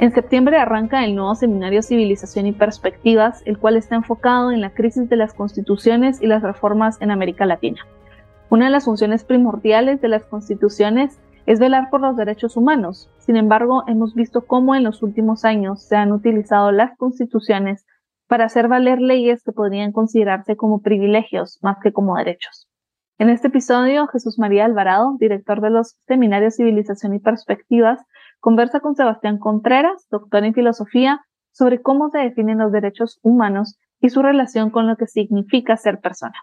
En septiembre arranca el nuevo seminario Civilización y Perspectivas, el cual está enfocado en la crisis de las constituciones y las reformas en América Latina. Una de las funciones primordiales de las constituciones es velar por los derechos humanos. Sin embargo, hemos visto cómo en los últimos años se han utilizado las constituciones para hacer valer leyes que podrían considerarse como privilegios más que como derechos. En este episodio, Jesús María Alvarado, director de los seminarios Civilización y Perspectivas, conversa con Sebastián Contreras, doctor en filosofía, sobre cómo se definen los derechos humanos y su relación con lo que significa ser persona.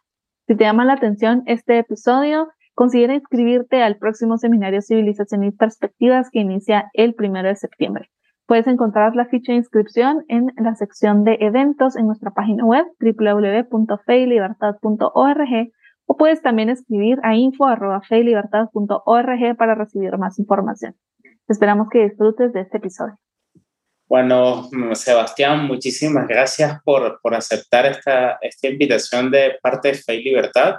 Si te llama la atención este episodio, considera inscribirte al próximo seminario Civilización y Perspectivas que inicia el primero de septiembre. Puedes encontrar la ficha de inscripción en la sección de eventos en nuestra página web www.feylibertad.org o puedes también escribir a info.feylibertad.org para recibir más información. Esperamos que disfrutes de este episodio. Bueno, Sebastián, muchísimas gracias por, por aceptar esta, esta invitación de parte de Fe y Libertad.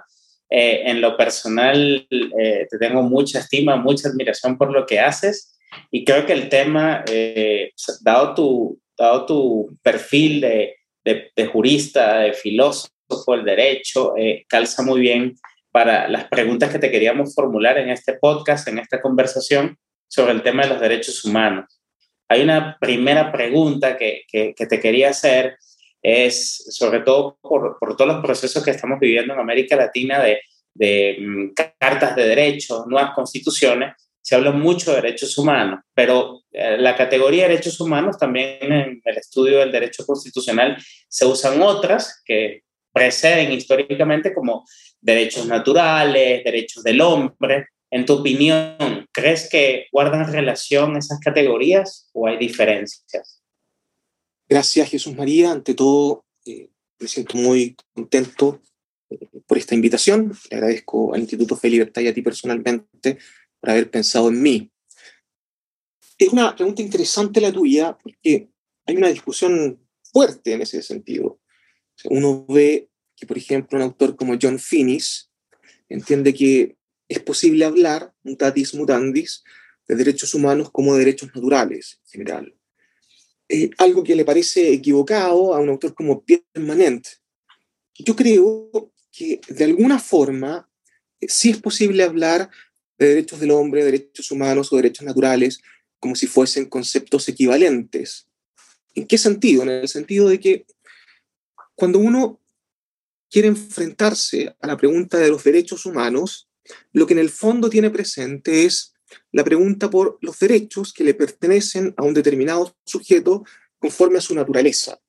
Eh, en lo personal, eh, te tengo mucha estima, mucha admiración por lo que haces y creo que el tema, eh, dado, tu, dado tu perfil de, de, de jurista, de filósofo, el derecho, calza muy bien para las preguntas que te queríamos formular en este podcast, en esta conversación sobre el tema de los derechos humanos. Hay una primera pregunta que, que, te quería hacer, es sobre todo por, por, todos los procesos que estamos viviendo en América Latina de, de mm, cartas de derechos, nuevas constituciones, se habla mucho de derechos humanos, pero eh, la categoría de derechos humanos también en el estudio del derecho constitucional se usan otras que preceden históricamente como derechos naturales, derechos del hombre, en tu opinión, ¿crees que guardan relación esas categorías o hay diferencias? Gracias, Jesús María. Ante todo, eh, me siento muy contento eh, por esta invitación. Le agradezco al Instituto Fe y Libertad y a ti personalmente por haber pensado en mí. Es una pregunta interesante la tuya porque hay una discusión fuerte en ese sentido. uno ve que, por ejemplo, un autor como John Finnis entiende que es posible hablar, mutatis mutandis, de derechos humanos como de derechos naturales en general. Algo que le parece equivocado a un autor como Pierre Manent. Yo creo que de alguna forma eh, sí es posible hablar de derechos del hombre, derechos humanos o derechos naturales como si fuesen conceptos equivalentes. ¿En qué sentido? En el sentido de que cuando uno quiere enfrentarse a la pregunta de los derechos humanos, lo que en el fondo tiene presente es la pregunta por los derechos que le pertenecen a un determinado sujeto conforme a su naturaleza.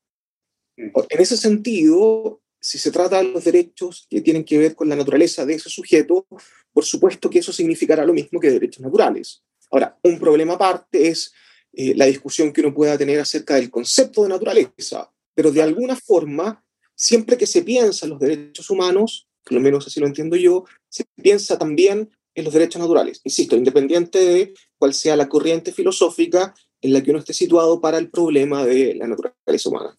En ese sentido, si se trata de los derechos que tienen que ver con la naturaleza de ese sujeto, por supuesto que eso significará lo mismo que derechos naturales. Ahora, un problema aparte es eh, la discusión que uno pueda tener acerca del concepto de naturaleza, pero de alguna forma, siempre que se piensa en los derechos humanos, por lo menos así lo entiendo yo, se piensa también en los derechos naturales. Insisto, independiente de cuál sea la corriente filosófica en la que uno esté situado para el problema de la naturaleza humana.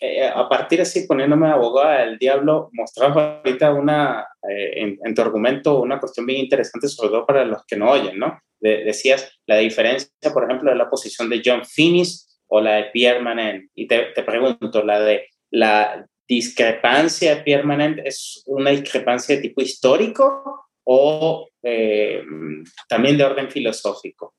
Eh, a partir así, poniéndome abogada del diablo, mostrabas ahorita una, eh, en, tu argumento una cuestión bien interesante, sobre todo para los que no oyen, ¿no? decías la diferencia, por ejemplo, de la posición de John Finnis o la de Pierre Manent. Y te, te pregunto, la de la discrepancia permanente es una discrepancia de tipo histórico o eh, también de orden filosófico?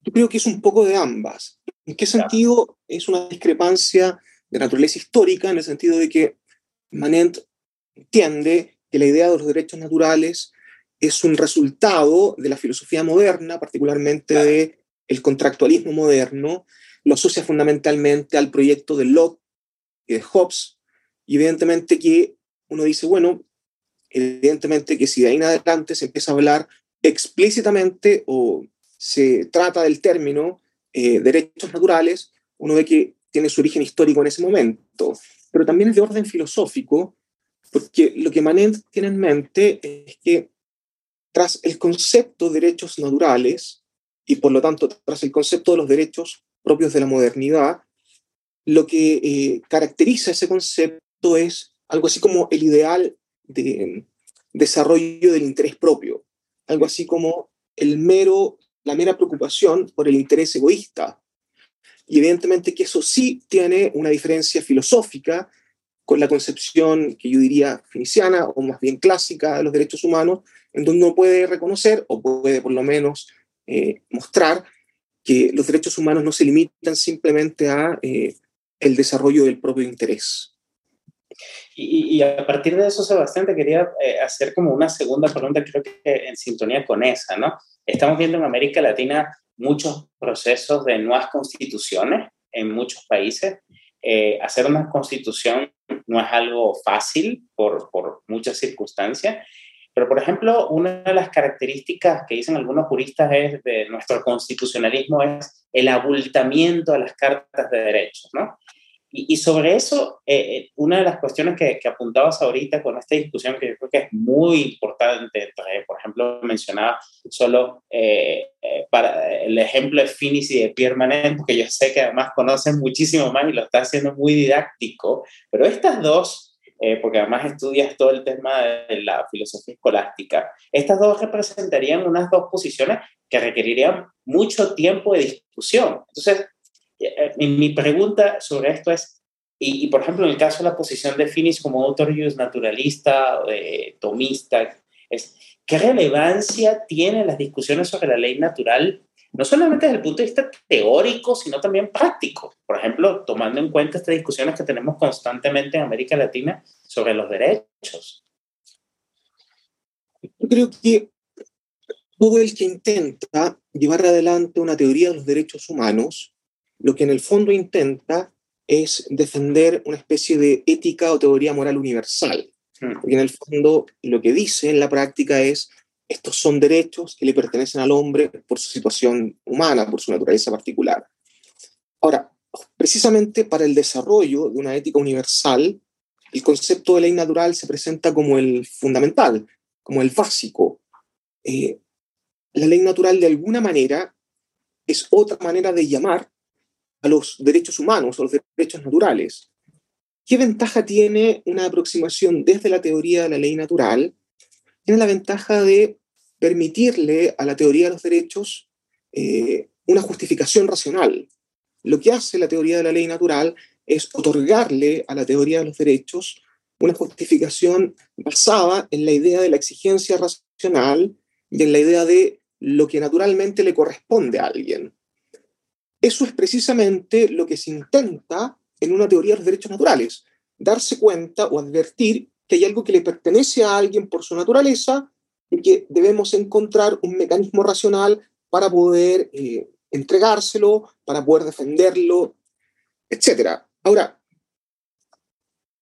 Yo creo que es un poco de ambas. ¿En qué sentido es una discrepancia de naturaleza histórica? En el sentido de que Manent entiende que la idea de los derechos naturales es un resultado de la filosofía moderna, particularmente del el contractualismo moderno, lo asocia fundamentalmente al proyecto de Locke y de Hobbes, y evidentemente que uno dice, bueno, evidentemente que si de ahí en adelante se empieza a hablar explícitamente o se trata del término eh, derechos naturales, uno ve que tiene su origen histórico en ese momento. pero también es de orden filosófico, porque lo que Manet tiene en mente es que tras el concepto de derechos naturales, y por lo tanto tras el concepto de los derechos propios de la modernidad, lo que eh, caracteriza ese concepto es algo así como el ideal de desarrollo del interés propio, algo así como el mero, la mera preocupación por el interés egoísta. Y evidentemente que eso sí tiene una diferencia filosófica con la concepción que yo diría finiciana o más bien clásica de los derechos humanos, en donde uno puede reconocer o puede por lo menos eh, mostrar que los derechos humanos no se limitan simplemente a eh, el desarrollo del propio interés. Y, a partir de eso, Sebastián, te quería eh, hacer como una segunda pregunta, creo que en sintonía con esa, ¿no? Estamos viendo en América Latina muchos procesos de nuevas constituciones en muchos países. Eh, hacer una constitución no es algo fácil por, por muchas circunstancias, pero por ejemplo, una de las características que dicen algunos juristas es de nuestro constitucionalismo es el abultamiento de las cartas de derechos, ¿no? Y, sobre eso, eh, eh, una de las cuestiones que, apuntabas ahorita con esta discusión, que yo creo que es muy importante, por ejemplo, mencionaba solo eh, para el ejemplo de Finis y de Pierre Manet, porque yo sé que además conocen muchísimo más y lo está haciendo muy didáctico, pero estas dos, porque además estudias todo el tema de la filosofía escolástica, estas dos representarían unas dos posiciones que requerirían mucho tiempo de discusión. Entonces, eh, mi pregunta sobre esto es, y, por ejemplo, en el caso de la posición de Finis como autor naturalista, eh, tomista, es, ¿qué relevancia tienen las discusiones sobre la ley natural, no solamente desde el punto de vista teórico, sino también práctico? Por ejemplo, tomando en cuenta estas discusiones que tenemos constantemente en América Latina sobre los derechos. Yo creo que todo el que intenta llevar adelante una teoría de los derechos humanos lo que en el fondo intenta es defender una especie de ética o teoría moral universal. Hmm. Porque en el fondo lo que dice en la práctica es, estos son derechos que le pertenecen al hombre por su situación humana, por su naturaleza particular. Ahora, precisamente para el desarrollo de una ética universal, el concepto de ley natural se presenta como el fundamental, como el básico. Eh, la ley natural de alguna manera es otra manera de llamar a los derechos humanos, a los derechos naturales. ¿Qué ventaja tiene una aproximación desde la teoría de la ley natural? Tiene la ventaja de permitirle a la teoría de los derechos eh, una justificación racional. Lo que hace la teoría de la ley natural es otorgarle a la teoría de los derechos una justificación basada en la idea de la exigencia racional y en la idea de lo que naturalmente le corresponde a alguien. Eso es precisamente lo que se intenta en una teoría de los derechos naturales, darse cuenta o advertir que hay algo que le pertenece a alguien por su naturaleza y que debemos encontrar un mecanismo racional para poder eh, entregárselo, para poder defenderlo, etc. Ahora,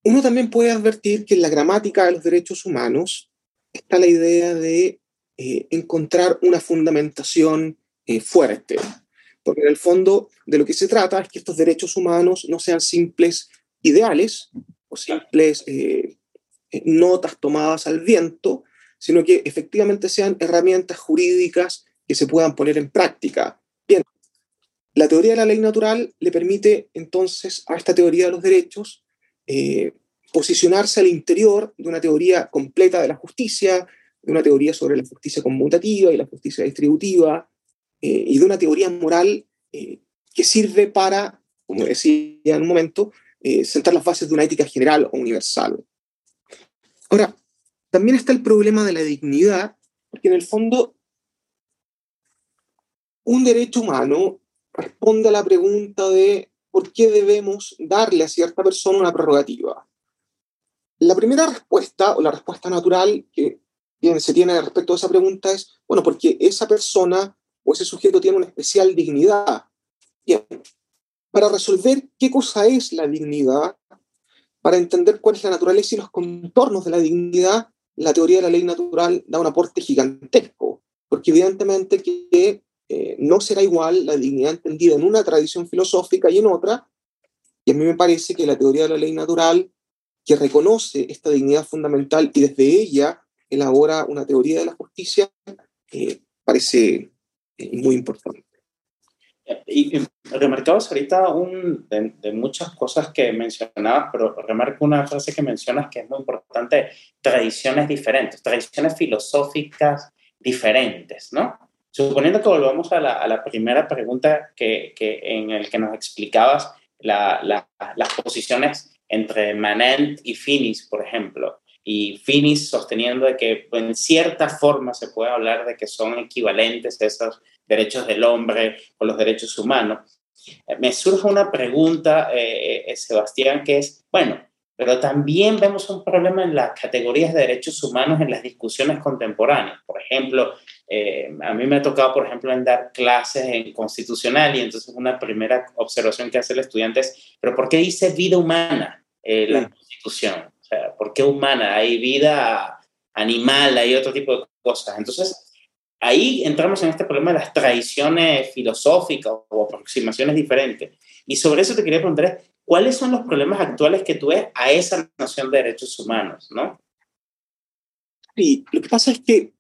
uno también puede advertir que en la gramática de los derechos humanos está la idea de eh, encontrar una fundamentación eh, fuerte, porque en el fondo de lo que se trata es que estos derechos humanos no sean simples ideales o simples eh, eh, notas tomadas al viento, sino que efectivamente sean herramientas jurídicas que se puedan poner en práctica. Bien, la teoría de la ley natural le permite entonces a esta teoría de los derechos eh, posicionarse al interior de una teoría completa de la justicia, de una teoría sobre la justicia conmutativa y la justicia distributiva, eh, y de una teoría moral eh, que sirve para, como decía en un momento, eh, sentar las bases de una ética general o universal. Ahora, también está el problema de la dignidad, porque en el fondo un derecho humano responde a la pregunta de por qué debemos darle a cierta persona una prerrogativa. La primera respuesta, o la respuesta natural que se tiene respecto a esa pregunta es, bueno, porque esa persona o ese sujeto tiene una especial dignidad. Bien, para resolver qué cosa es la dignidad, para entender cuál es la naturaleza y los contornos de la dignidad, la teoría de la ley natural da un aporte gigantesco, porque evidentemente que eh, no será igual la dignidad entendida en una tradición filosófica y en otra, Y a mí me parece que la teoría de la ley natural, que reconoce esta dignidad fundamental y desde ella elabora una teoría de la justicia, eh, parece muy importante. Y, remarcabas ahorita un, de, muchas cosas que mencionabas, pero remarco una frase que mencionas que es muy importante, tradiciones diferentes, tradiciones filosóficas diferentes, ¿no? Suponiendo que volvamos a la, a la primera pregunta que, que, en el que nos explicabas la, las posiciones entre Manent y Finis, por ejemplo, y Finis sosteniendo de que en cierta forma se puede hablar de que son equivalentes esos derechos del hombre con los derechos humanos. Eh, me surge una pregunta, eh, eh, Sebastián, que es, bueno, pero también vemos un problema en las categorías de derechos humanos en las discusiones contemporáneas. Por ejemplo, a mí me ha tocado, por ejemplo, en dar clases en constitucional y entonces una primera observación que hace el estudiante es, pero ¿por qué dice vida humana la constitución? O sea, ¿por qué humana? Hay vida animal, hay otro tipo de cosas. Entonces, ahí entramos en este problema de las tradiciones filosóficas o aproximaciones diferentes. Y sobre eso te quería preguntar, ¿cuáles son los problemas actuales que tú ves a esa noción de derechos humanos? ¿no? Sí, lo que pasa es que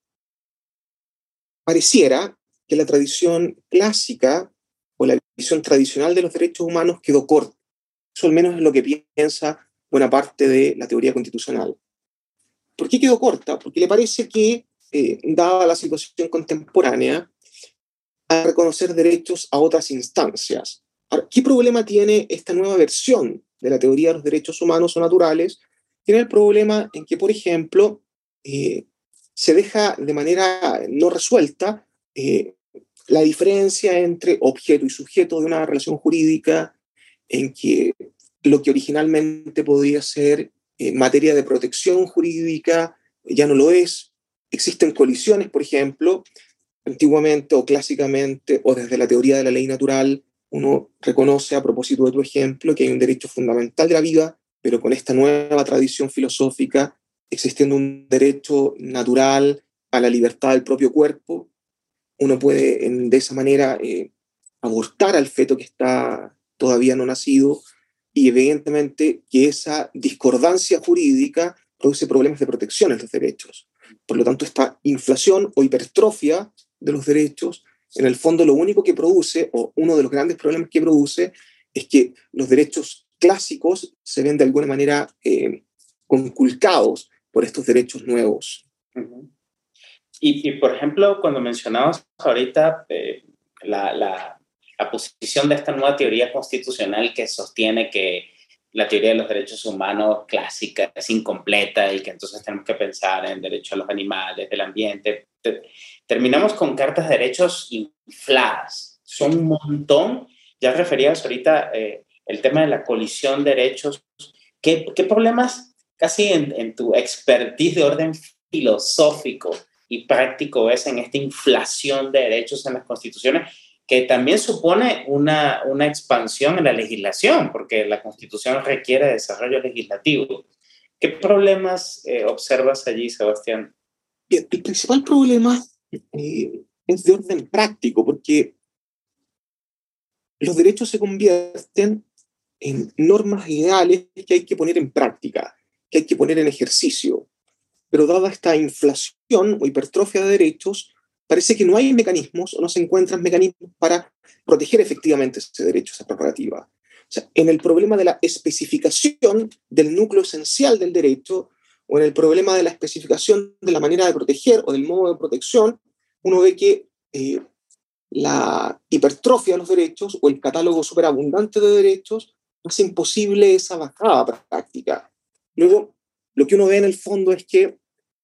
pareciera que la tradición clásica o la visión tradicional de los derechos humanos quedó corta. Eso al menos es lo que piensa buena parte de la teoría constitucional. ¿Por qué quedó corta? Porque le parece que eh, dada la situación contemporánea, a reconocer derechos a otras instancias. ¿Qué problema tiene esta nueva versión de la teoría de los derechos humanos o naturales? Tiene el problema en que, por ejemplo, eh, se deja de manera no resuelta eh, la diferencia entre objeto y sujeto de una relación jurídica en que lo que originalmente podía ser materia de protección jurídica ya no lo es, existen colisiones, por ejemplo, antiguamente o clásicamente o desde la teoría de la ley natural, uno reconoce a propósito de tu ejemplo que hay un derecho fundamental de la vida, pero con esta nueva tradición filosófica, existiendo un derecho natural a la libertad del propio cuerpo, uno puede de esa manera eh, abortar al feto que está todavía no nacido y evidentemente que esa discordancia jurídica produce problemas de protección en los derechos. Por lo tanto, esta inflación o hipertrofia de los derechos, en el fondo lo único que produce, o uno de los grandes problemas que produce, es que los derechos clásicos se ven de alguna manera eh, conculcados por estos derechos nuevos. y, por ejemplo, cuando mencionabas ahorita eh, la, la, la, posición de esta nueva teoría constitucional que sostiene que la teoría de los derechos humanos clásica es incompleta y que entonces tenemos que pensar en derechos a los animales, del ambiente. Terminamos con cartas de derechos infladas. Son un montón. Ya referías ahorita eh, el tema de la colisión de derechos. ¿Qué, qué problemas casi en, tu expertise de orden filosófico y práctico ves en esta inflación de derechos en las constituciones? Que también supone una, una expansión en la legislación, porque la Constitución requiere desarrollo legislativo. ¿Qué problemas eh, observas allí, Sebastián? El principal problema eh, es de orden práctico, porque los derechos se convierten en normas ideales que hay que poner en práctica, que hay que poner en ejercicio. Pero dada esta inflación o hipertrofia de derechos, parece que no hay mecanismos o no se encuentran mecanismos para proteger efectivamente ese derecho, esa prerrogativa. O sea, en el problema de la especificación del núcleo esencial del derecho o en el problema de la especificación de la manera de proteger o del modo de protección, uno ve que eh, la hipertrofia de los derechos o el catálogo superabundante de derechos hace imposible esa bajada práctica. Luego, lo que uno ve en el fondo es que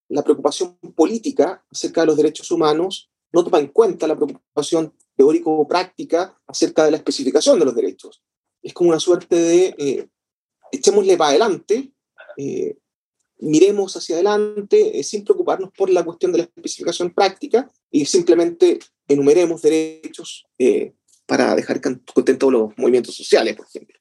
la preocupación política acerca de los derechos humanos no toma en cuenta la preocupación teórico-práctica acerca de la especificación de los derechos. Es como una suerte de eh, echémosle para adelante, eh, miremos hacia adelante eh, sin preocuparnos por la cuestión de la especificación práctica y simplemente enumeremos derechos para dejar contentos los movimientos sociales, por ejemplo.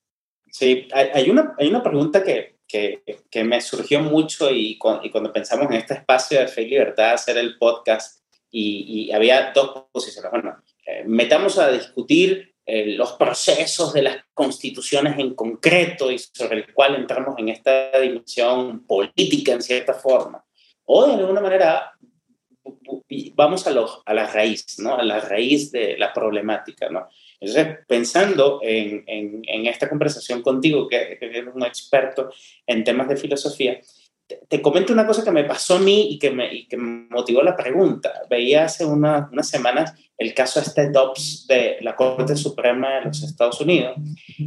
Sí, hay una, hay una pregunta que, que, que me surgió mucho y, y, cuando pensamos en este espacio de fe y libertad, hacer el podcast, y, y había dos posiciones. Bueno, eh, metamos a discutir eh, los procesos de las constituciones en concreto y sobre el cual entramos en esta dimensión política en cierta forma. O de alguna manera vamos a, a la raíz, ¿no? A la raíz de la problemática, ¿no? Entonces, pensando en, esta conversación contigo, que, que eres un experto en temas de filosofía, te, comento una cosa que me pasó a mí y que me, que motivó la pregunta. Veía hace unas semanas el caso este Dobbs de la Corte Suprema de los Estados Unidos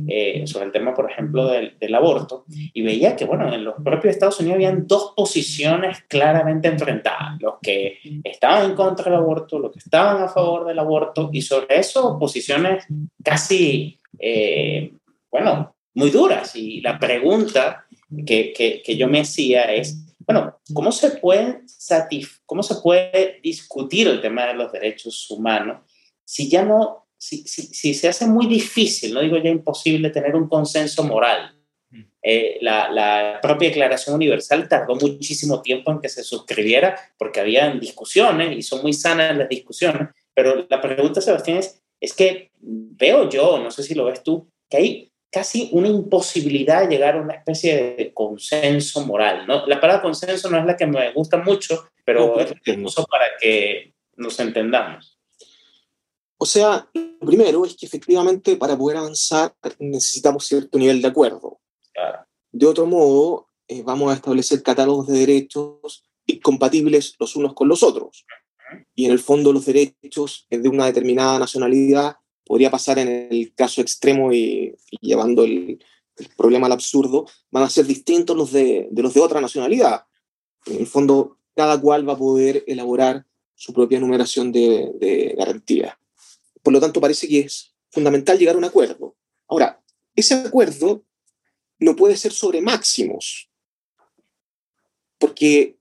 eh, sobre el tema, por ejemplo, del, del, aborto y veía que, bueno, en los propios Estados Unidos habían dos posiciones claramente enfrentadas, los que estaban en contra del aborto, los que estaban a favor del aborto y sobre eso posiciones casi, eh, bueno, muy duras. Y la pregunta que, que, que yo me hacía es, bueno, ¿cómo se, puede ¿cómo se puede discutir el tema de los derechos humanos si ya no, si, si, si se hace muy difícil, no digo ya imposible, tener un consenso moral? Mm. Eh, la, la, propia Declaración Universal tardó muchísimo tiempo en que se suscribiera porque habían discusiones y son muy sanas las discusiones, pero la pregunta, Sebastián, es, es que veo yo, no sé si lo ves tú, que hay casi una imposibilidad de llegar a una especie de consenso moral. ¿no? La palabra consenso no es la que me gusta mucho, pero es uso para que nos entendamos. O sea, lo primero es que efectivamente para poder avanzar necesitamos cierto nivel de acuerdo. De otro modo, eh, vamos a establecer catálogos de derechos incompatibles los unos con los otros. Y en el fondo los derechos de una determinada nacionalidad podría pasar en el caso extremo y, llevando el, problema al absurdo, van a ser distintos los de, los de otra nacionalidad. En el fondo, cada cual va a poder elaborar su propia numeración de, de garantías. Por lo tanto, parece que es fundamental llegar a un acuerdo. Ahora, ese acuerdo no puede ser sobre máximos, porque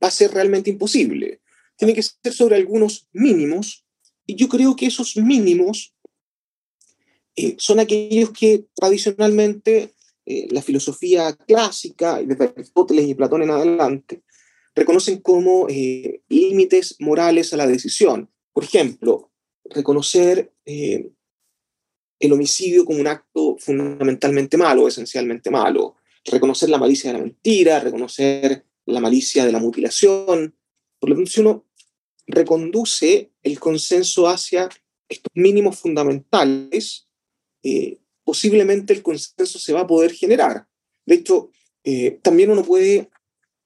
va a ser realmente imposible. Tiene que ser sobre algunos mínimos, y yo creo que esos mínimos eh, son aquellos que tradicionalmente eh, la filosofía clásica, desde Aristóteles y Platón en adelante, reconocen como eh, límites morales a la decisión. Por ejemplo, reconocer el homicidio como un acto fundamentalmente malo, esencialmente malo, reconocer la malicia de la mentira, reconocer la malicia de la mutilación. Por lo tanto, si uno reconduce el consenso hacia estos mínimos fundamentales, eh, posiblemente el consenso se va a poder generar. De hecho, eh, también uno puede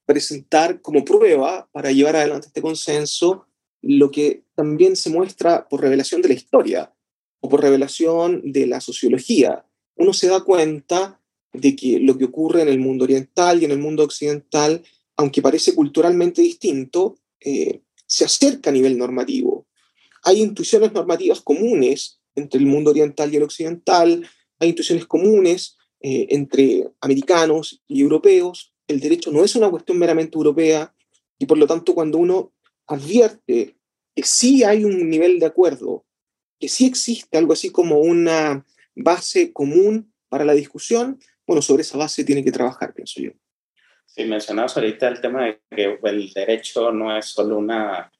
presentar como prueba para llevar adelante este consenso lo que también se muestra por revelación de la historia o por revelación de la sociología. Uno se da cuenta de que lo que ocurre en el mundo oriental y en el mundo occidental, aunque parece culturalmente distinto, eh, se acerca a nivel normativo. Hay intuiciones normativas comunes entre el mundo oriental y el occidental, hay intuiciones comunes eh, entre americanos y europeos, el derecho no es una cuestión meramente europea y por lo tanto cuando uno advierte que sí hay un nivel de acuerdo, que sí existe algo así como una base común para la discusión, bueno, sobre esa base tiene que trabajar, pienso yo. Sí, mencionabas ahorita el tema de que el derecho no es solo una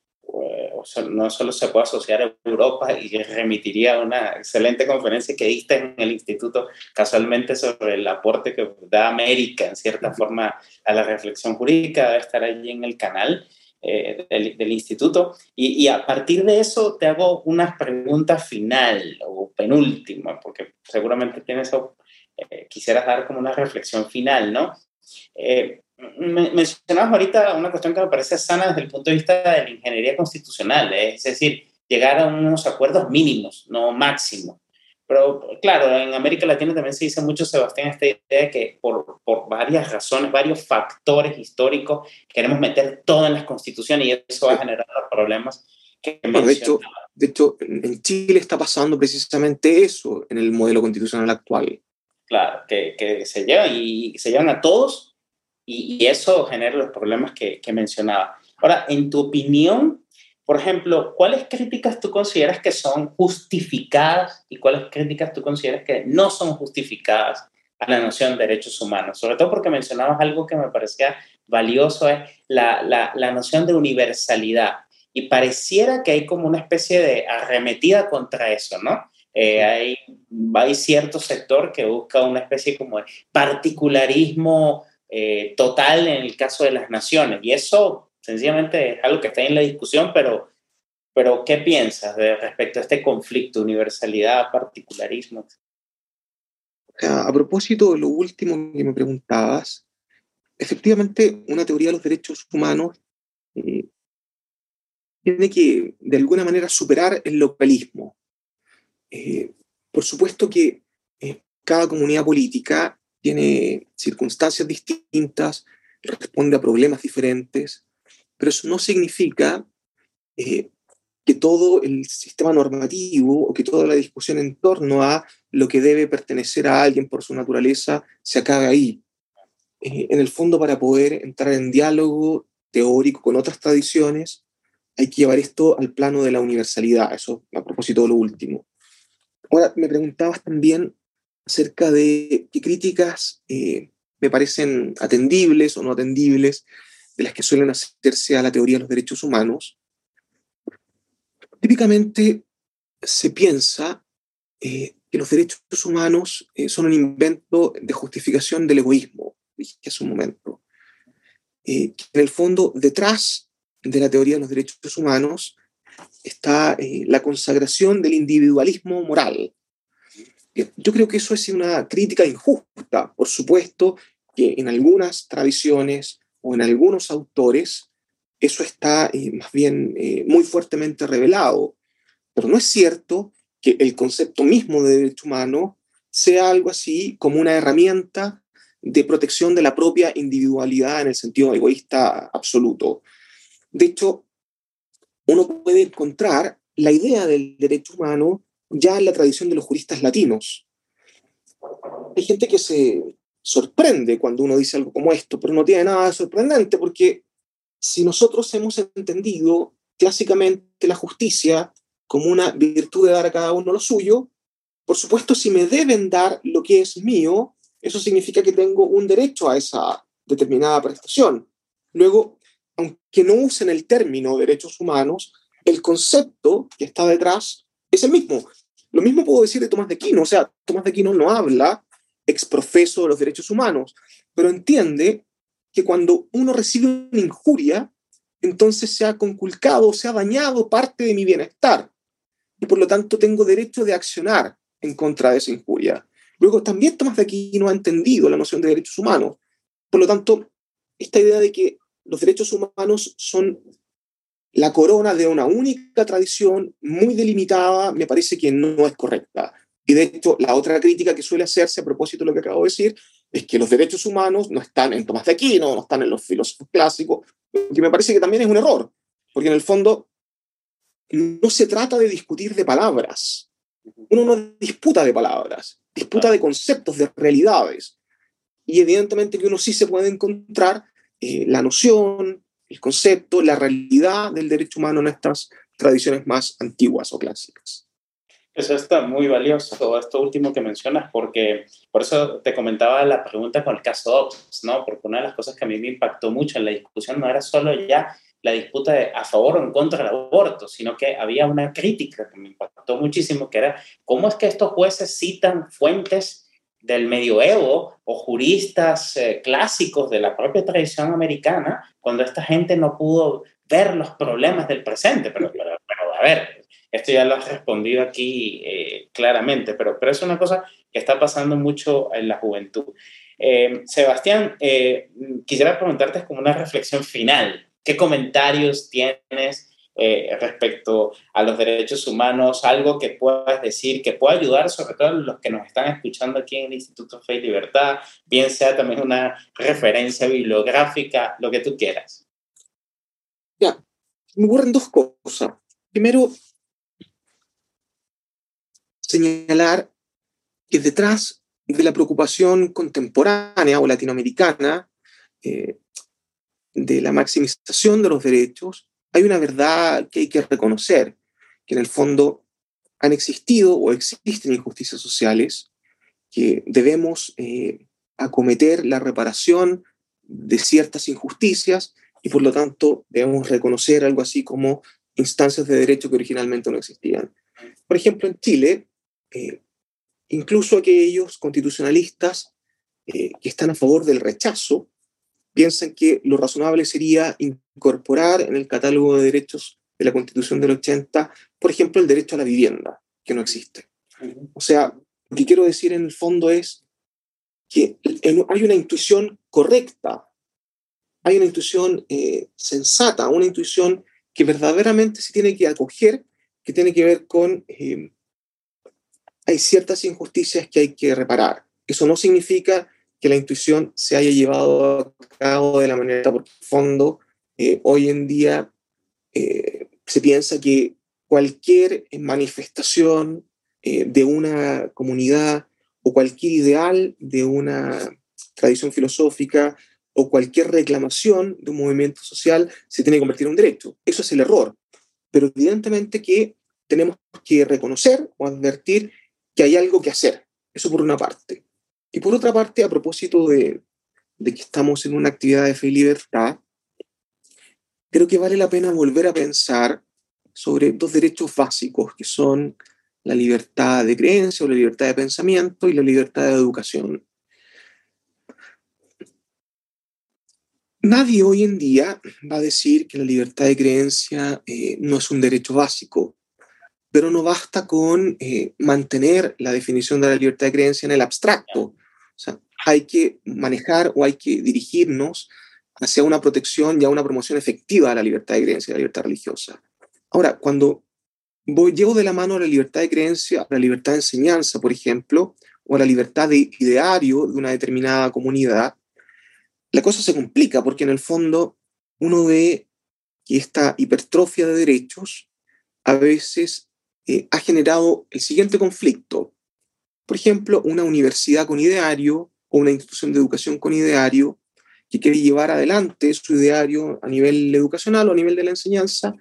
no solo se puede asociar a Europa y remitiría a una excelente conferencia que diste en el instituto casualmente sobre el aporte que da América en cierta forma a la reflexión jurídica, debe estar allí en el canal eh, del, instituto. Y, a partir de eso te hago una pregunta final o penúltima, porque seguramente tienes eh, quisieras dar como una reflexión final, ¿no? Eh, mencionabas ahorita una cuestión que me parece sana desde el punto de vista de la ingeniería constitucional, ¿eh? es decir, llegar a unos acuerdos mínimos, no máximos. Pero claro, en América Latina también se dice mucho, Sebastián, esta idea de que por, por varias razones, varios factores históricos, queremos meter todo en las constituciones y eso va a generar los problemas que de, hecho, de hecho, en Chile está pasando precisamente eso en el modelo constitucional actual. Claro, que, que se llevan y se llevan a todos y, eso genera los problemas que, que, mencionaba. Ahora, en tu opinión, por ejemplo, ¿cuáles críticas tú consideras que son justificadas y cuáles críticas tú consideras que no son justificadas a la noción de derechos humanos? Sobre todo porque mencionabas algo que me parecía valioso, es la, la, la noción de universalidad. Y pareciera que hay como una especie de arremetida contra eso, ¿no? Eh, hay, hay cierto sector que busca una especie como de particularismo eh, total en el caso de las naciones. Y eso sencillamente es algo que está en la discusión, pero, pero ¿qué piensas respecto a este conflicto, universalidad, particularismo? A propósito de lo último que me preguntabas, efectivamente una teoría de los derechos humanos eh, tiene que de alguna manera superar el localismo. Eh, por supuesto que cada comunidad política tiene circunstancias distintas, responde a problemas diferentes, pero eso no significa eh, que todo el sistema normativo o que toda la discusión en torno a lo que debe pertenecer a alguien por su naturaleza se acabe ahí. en el fondo, para poder entrar en diálogo teórico con otras tradiciones, hay que llevar esto al plano de la universalidad, eso a propósito de lo último. Ahora, me preguntabas también acerca de qué críticas eh, me parecen atendibles o no atendibles de las que suelen hacerse a la teoría de los derechos humanos. Típicamente se piensa eh, que los derechos humanos eh, son un invento de justificación del egoísmo, dije hace un momento. en el fondo, detrás de la teoría de los derechos humanos está la consagración del individualismo moral. Yo creo que eso es una crítica injusta, por supuesto que en algunas tradiciones o en algunos autores eso está eh, más bien eh, muy fuertemente revelado, pero no es cierto que el concepto mismo de derecho humano sea algo así como una herramienta de protección de la propia individualidad en el sentido egoísta absoluto. De hecho, uno puede encontrar la idea del derecho humano ya en la tradición de los juristas latinos. Hay gente que se sorprende cuando uno dice algo como esto, pero no tiene nada de sorprendente porque si nosotros hemos entendido clásicamente la justicia como una virtud de dar a cada uno lo suyo, por supuesto si me deben dar lo que es mío, eso significa que tengo un derecho a esa determinada prestación. Luego, aunque no usen el término derechos humanos, el concepto que está detrás es el mismo. Lo mismo puedo decir de Tomás de Aquino, o sea, Tomás de Aquino no habla exprofeso de los derechos humanos, pero entiende que cuando uno recibe una injuria, entonces se ha conculcado, se ha dañado parte de mi bienestar y por lo tanto tengo derecho de accionar en contra de esa injuria. Luego también Tomás de Aquino ha entendido la noción de derechos humanos. Por lo tanto, esta idea de que los derechos humanos son la corona de una única tradición muy delimitada, me parece que no es correcta. Y de hecho, la otra crítica que suele hacerse a propósito de lo que acabo de decir es que los derechos humanos no están en Tomás de Aquino, no están en los filósofos clásicos, que me parece que también es un error, porque en el fondo no se trata de discutir de palabras. Uno no disputa de palabras, disputa de conceptos, de realidades. Y evidentemente que uno sí se puede encontrar eh, la noción, el concepto, la realidad del derecho humano en estas tradiciones más antiguas o clásicas. Eso está muy valioso, esto último que mencionas, porque por eso te comentaba la pregunta con el caso Dobbs, ¿no? Porque una de las cosas que a mí me impactó mucho en la discusión no era solo ya la disputa de a favor o en contra del aborto, sino que había una crítica que me impactó muchísimo, que era cómo es que estos jueces citan fuentes del medioevo o juristas eh, clásicos de la propia tradición americana, cuando esta gente no pudo ver los problemas del presente. Pero, pero, a ver, esto ya lo has respondido aquí eh, claramente, pero, pero es una cosa que está pasando mucho en la juventud. Eh, Sebastián, quisiera preguntarte como una reflexión final. ¿Qué comentarios tienes eh, respecto a los derechos humanos, algo que puedas decir, que pueda ayudar sobre todo los que nos están escuchando aquí en el Instituto Fe y Libertad, bien sea también una referencia bibliográfica, lo que tú quieras. Ya, me ocurren dos cosas. Primero, señalar que detrás de la preocupación contemporánea o latinoamericana eh, de la maximización de los derechos, hay una verdad que hay que reconocer, que en el fondo han existido o existen injusticias sociales, que debemos eh, acometer la reparación de ciertas injusticias y por lo tanto debemos reconocer algo así como instancias de derecho que originalmente no existían. Por ejemplo, en Chile eh, incluso aquellos constitucionalistas eh, que están a favor del rechazo piensan que lo razonable sería incorporar en el catálogo de derechos de la Constitución del 80, por ejemplo, el derecho a la vivienda, que no existe. O sea, lo que quiero decir en el fondo es que hay una intuición correcta, hay una intuición eh, sensata, una intuición que verdaderamente se tiene que acoger, que tiene que ver con, eh, hay ciertas injusticias que hay que reparar. Eso no significa que la intuición se haya llevado a cabo de la manera por fondo. Eh, hoy en día se piensa que cualquier manifestación de una comunidad o cualquier ideal de una tradición filosófica o cualquier reclamación de un movimiento social se tiene que convertir en un derecho. Eso es el error. Pero evidentemente que tenemos que reconocer o advertir que hay algo que hacer. Eso por una parte. Y por otra parte, a propósito de, que estamos en una actividad de fe y libertad, creo que vale la pena volver a pensar sobre dos derechos básicos que son la libertad de creencia o la libertad de pensamiento y la libertad de educación. Nadie hoy en día va a decir que la libertad de creencia eh, no es un derecho básico, pero no basta con eh, mantener la definición de la libertad de creencia en el abstracto. Sea, hay que manejar o hay que dirigirnos hacia una protección y a una promoción efectiva de la libertad de creencia y la libertad religiosa. Ahora, cuando voy, llevo de la mano a la libertad de creencia, a la libertad de enseñanza, por ejemplo, o a la libertad de ideario de una determinada comunidad, la cosa se complica porque en el fondo uno ve que esta hipertrofia de derechos a veces eh, ha generado el siguiente conflicto. Por ejemplo, una universidad con ideario o una institución de educación con ideario que quiere llevar adelante su ideario a nivel educacional o a nivel de la enseñanza,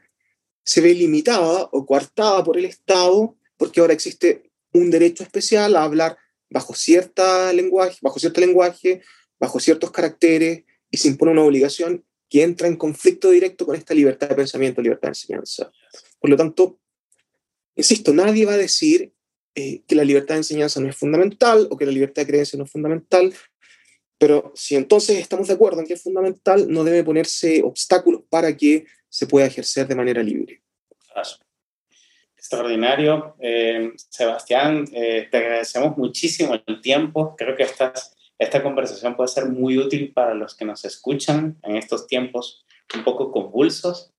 se ve limitada o coartada por el Estado porque ahora existe un derecho especial a hablar bajo, cierta lenguaje, bajo cierto lenguaje, bajo ciertos caracteres y se impone una obligación que entra en conflicto directo con esta libertad de pensamiento, libertad de enseñanza. Por lo tanto, insisto, nadie va a decir eh, que la libertad de enseñanza no es fundamental o que la libertad de creencia no es fundamental, pero si entonces estamos de acuerdo en que es fundamental, no debe ponerse obstáculos para que se pueda ejercer de manera libre. Extraordinario. Eh, Sebastián, eh, te agradecemos muchísimo el tiempo. Creo que estás, esta conversación puede ser muy útil para los que nos escuchan en estos tiempos un poco convulsos.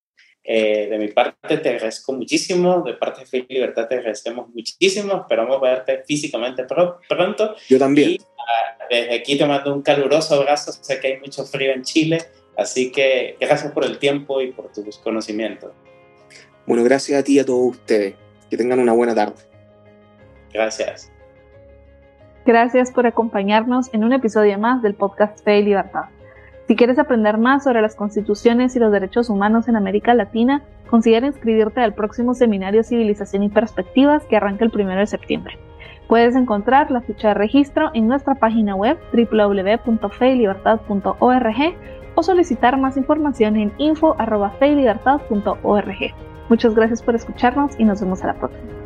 Eh, de mi parte te agradezco muchísimo, de parte de Fe y Libertad te agradecemos muchísimo, esperamos verte físicamente pronto. Yo también. Y, ah, desde aquí te mando un caluroso abrazo, sé que hay mucho frío en Chile, Así que gracias por el tiempo y por tus conocimientos. Bueno, gracias a ti y a todos ustedes. Que tengan una buena tarde. Gracias. Gracias por acompañarnos en un episodio más del podcast Fe y Libertad. Si quieres aprender más sobre las constituciones y los derechos humanos en América Latina, considera inscribirte al próximo seminario Civilización y Perspectivas que arranca el 1 de septiembre. Puedes encontrar la ficha de registro en nuestra página web www.feylibertad.org o solicitar más información en info.feylibertad.org. Muchas gracias por escucharnos y nos vemos a la próxima.